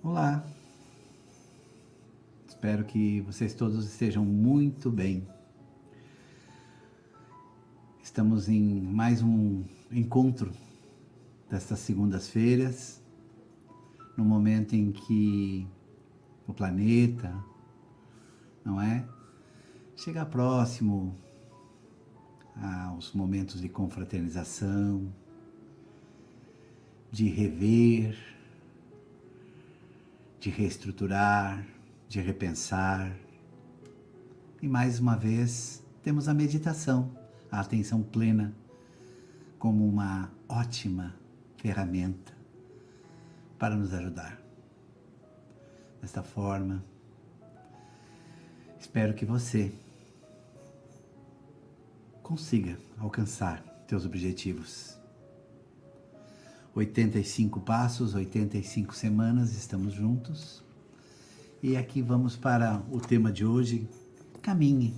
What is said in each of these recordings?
Olá, espero que vocês todos estejam muito bem. Estamos em mais um encontro destas segundas-feiras, no momento em que o planeta, não é? Chega próximo aos momentos de confraternização, de rever, de reestruturar, de repensar. E mais uma vez temos a meditação, a atenção plena, como uma ótima ferramenta para nos ajudar. Desta forma, espero que você consiga alcançar teus objetivos. 85 passos, 85 semanas, estamos juntos. E aqui vamos para o tema de hoje, caminhe.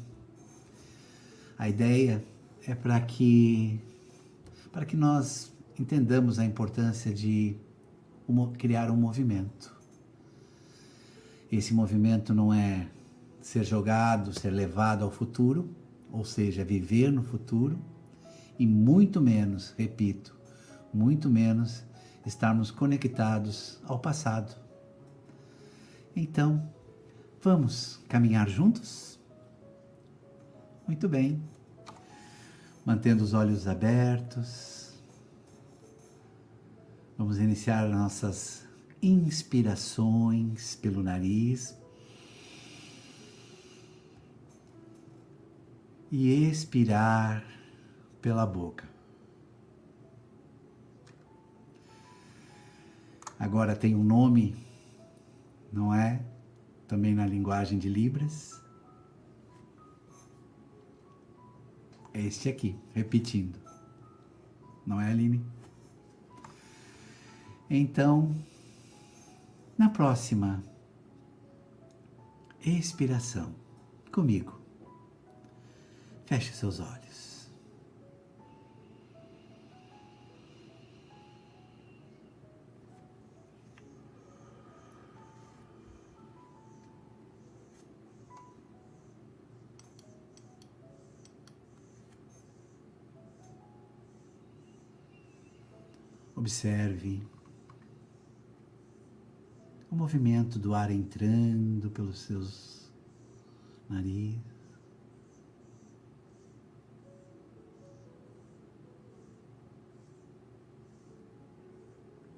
A ideia é para que para que nós entendamos a importância de criar um movimento. Esse movimento não é ser jogado, ser levado ao futuro, ou seja, viver no futuro, e muito menos, repito, muito menos estarmos conectados ao passado. Então, vamos caminhar juntos? Muito bem. Mantendo os olhos abertos, vamos iniciar nossas inspirações pelo nariz e expirar pela boca. Agora tem um nome, não é? Também na linguagem de Libras. É este aqui, repetindo. Não é, Aline? Então, na próxima expiração, comigo, feche seus olhos. Observe o movimento do ar entrando pelos seus nariz.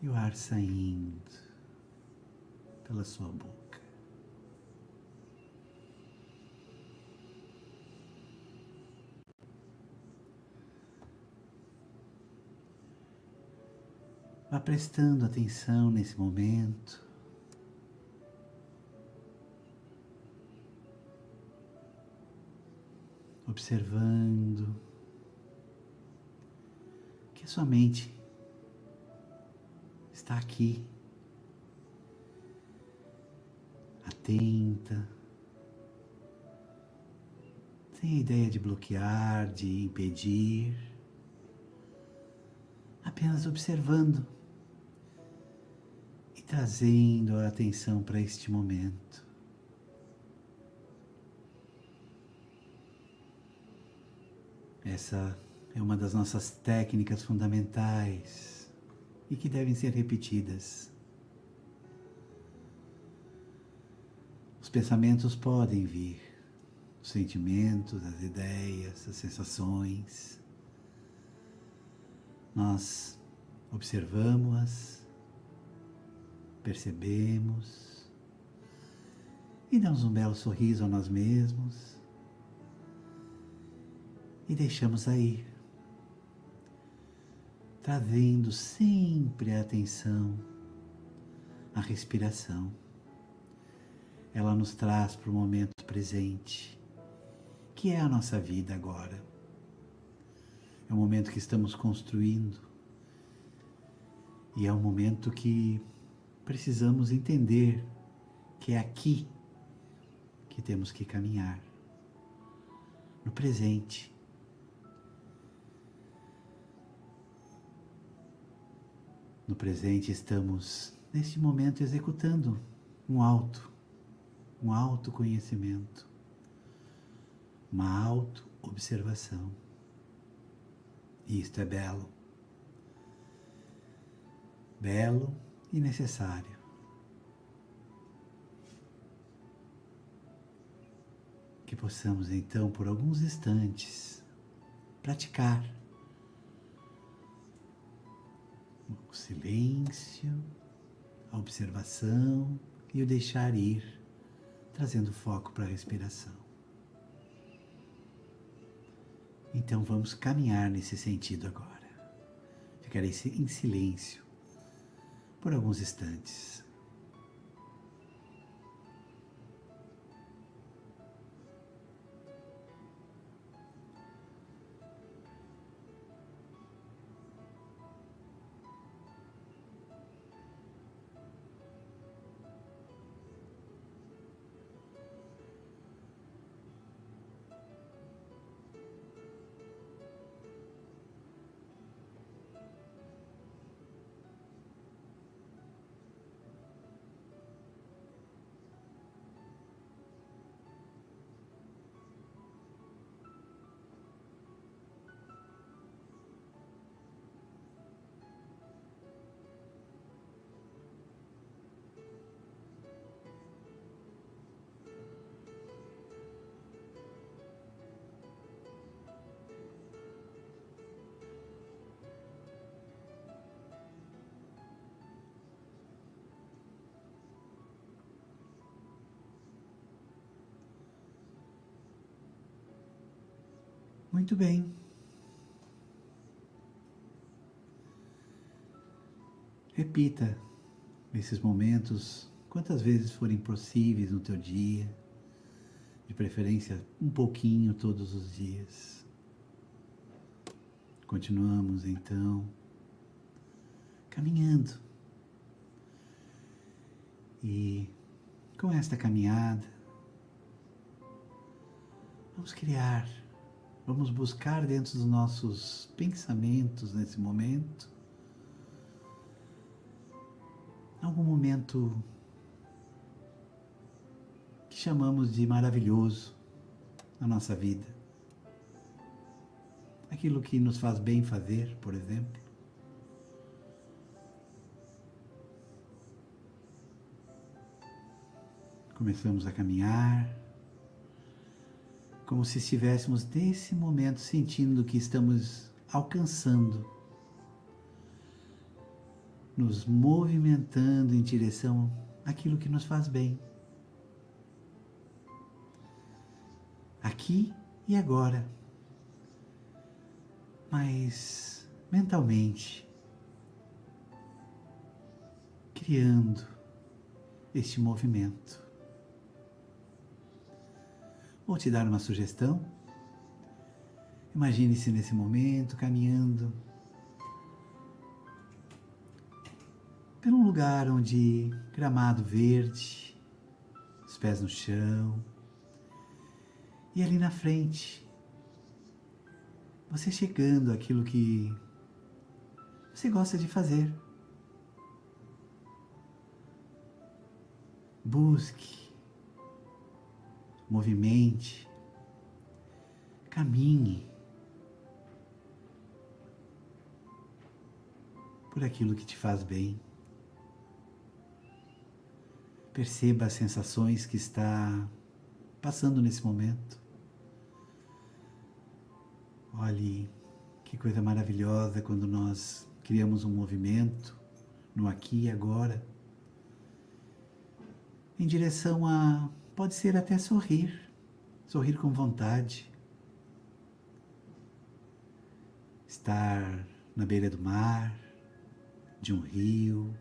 E o ar saindo pela sua boca. Vá prestando atenção nesse momento. Observando que a sua mente está aqui, atenta, sem a ideia de bloquear, de impedir, apenas observando trazendo a atenção para este momento. Essa é uma das nossas técnicas fundamentais e que devem ser repetidas. Os pensamentos podem vir, os sentimentos, as ideias, as sensações. Nós observamos-as percebemos e damos um belo sorriso a nós mesmos e deixamos aí, trazendo sempre a atenção à respiração. Ela nos traz para o momento presente, que é a nossa vida agora. É o momento que estamos construindo e é um momento que precisamos entender que é aqui que temos que caminhar, no presente. No presente estamos neste momento executando um auto, um autoconhecimento, uma auto-observação. E isto é belo. Belo e necessário. Que possamos então, por alguns instantes, praticar o silêncio, a observação e o deixar ir, trazendo foco para a respiração. Então vamos caminhar nesse sentido agora. Ficarei em silêncio por alguns instantes. Muito bem. Repita esses momentos quantas vezes forem possíveis no teu dia, de preferência um pouquinho todos os dias. Continuamos então caminhando. E com esta caminhada, vamos criar Vamos buscar dentro dos nossos pensamentos nesse momento algum momento que chamamos de maravilhoso na nossa vida. Aquilo que nos faz bem fazer, por exemplo. Começamos a caminhar como se estivéssemos nesse momento sentindo que estamos alcançando, nos movimentando em direção àquilo que nos faz bem. Aqui e agora. Mas mentalmente, criando este movimento. Vou te dar uma sugestão. Imagine-se nesse momento caminhando por um lugar onde gramado verde, os pés no chão, e ali na frente, você chegando àquilo que você gosta de fazer. Busque movimente, caminhe por aquilo que te faz bem. Perceba as sensações que está passando nesse momento. Olhe que coisa maravilhosa quando nós criamos um movimento no aqui e agora em direção a Pode ser até sorrir, sorrir com vontade. Estar na beira do mar, de um rio,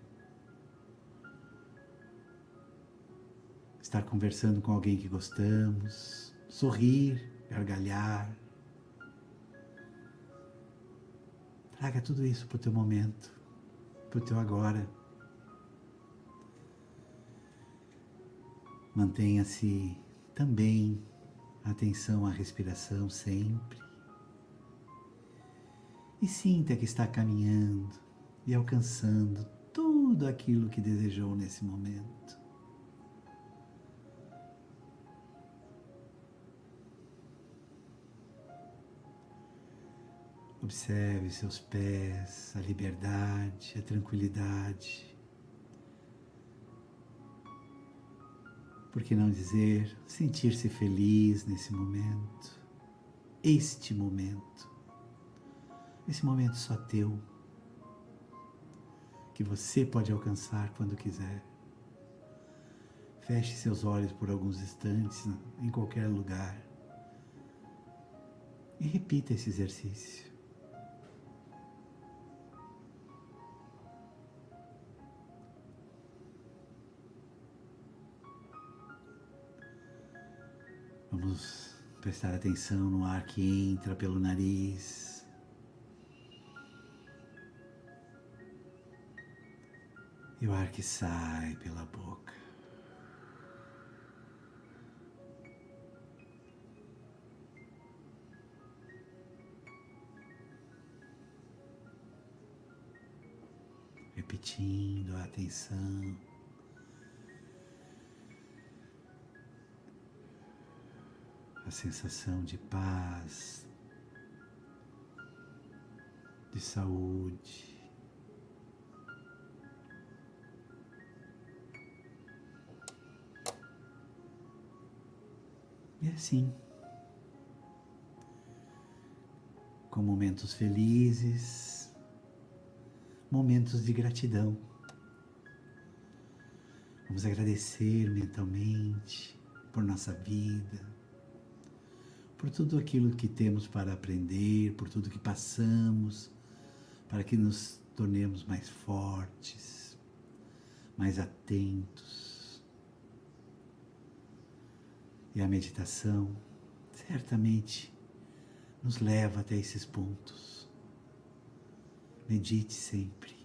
estar conversando com alguém que gostamos, sorrir, gargalhar. Traga tudo isso para o teu momento, para o teu agora. Mantenha-se também atenção à respiração sempre. E sinta que está caminhando e alcançando tudo aquilo que desejou nesse momento. Observe seus pés, a liberdade, a tranquilidade. Por que não dizer sentir-se feliz nesse momento? Este momento. Esse momento só teu. Que você pode alcançar quando quiser. Feche seus olhos por alguns instantes em qualquer lugar. E repita esse exercício. Vamos prestar atenção no ar que entra pelo nariz. E o ar que sai pela boca. Repetindo a atenção. A sensação de paz, de saúde. E assim, com momentos felizes, momentos de gratidão. Vamos agradecer mentalmente por nossa vida, por tudo aquilo que temos para aprender, por tudo que passamos, para que nos tornemos mais fortes, mais atentos. E a meditação certamente nos leva até esses pontos. Medite sempre.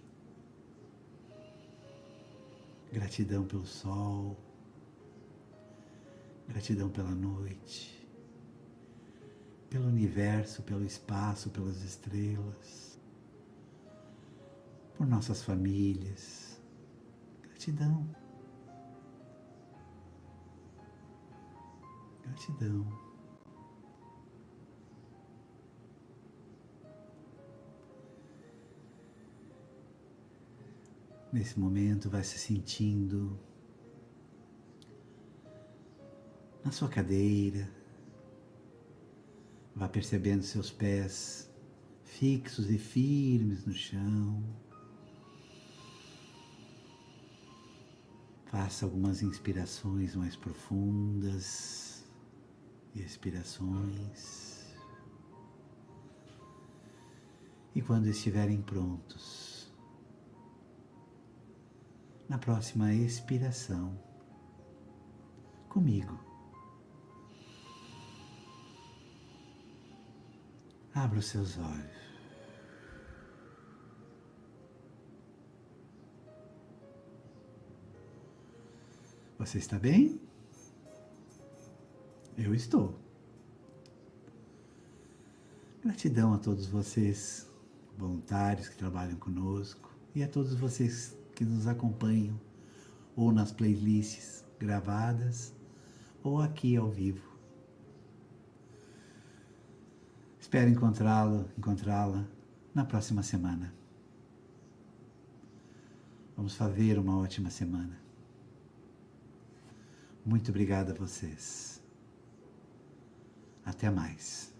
Gratidão pelo sol, gratidão pela noite pelo universo, pelo espaço, pelas estrelas, por nossas famílias. Gratidão. Gratidão. Nesse momento, vai se sentindo na sua cadeira, Vá percebendo seus pés fixos e firmes no chão. Faça algumas inspirações mais profundas e expirações. E quando estiverem prontos, na próxima expiração, comigo, Abra os seus olhos. Você está bem? Eu estou. Gratidão a todos vocês, voluntários que trabalham conosco, e a todos vocês que nos acompanham, ou nas playlists gravadas, ou aqui ao vivo. Espero encontrá-lo, encontrá-la na próxima semana. Vamos fazer uma ótima semana. Muito obrigado a vocês. Até mais.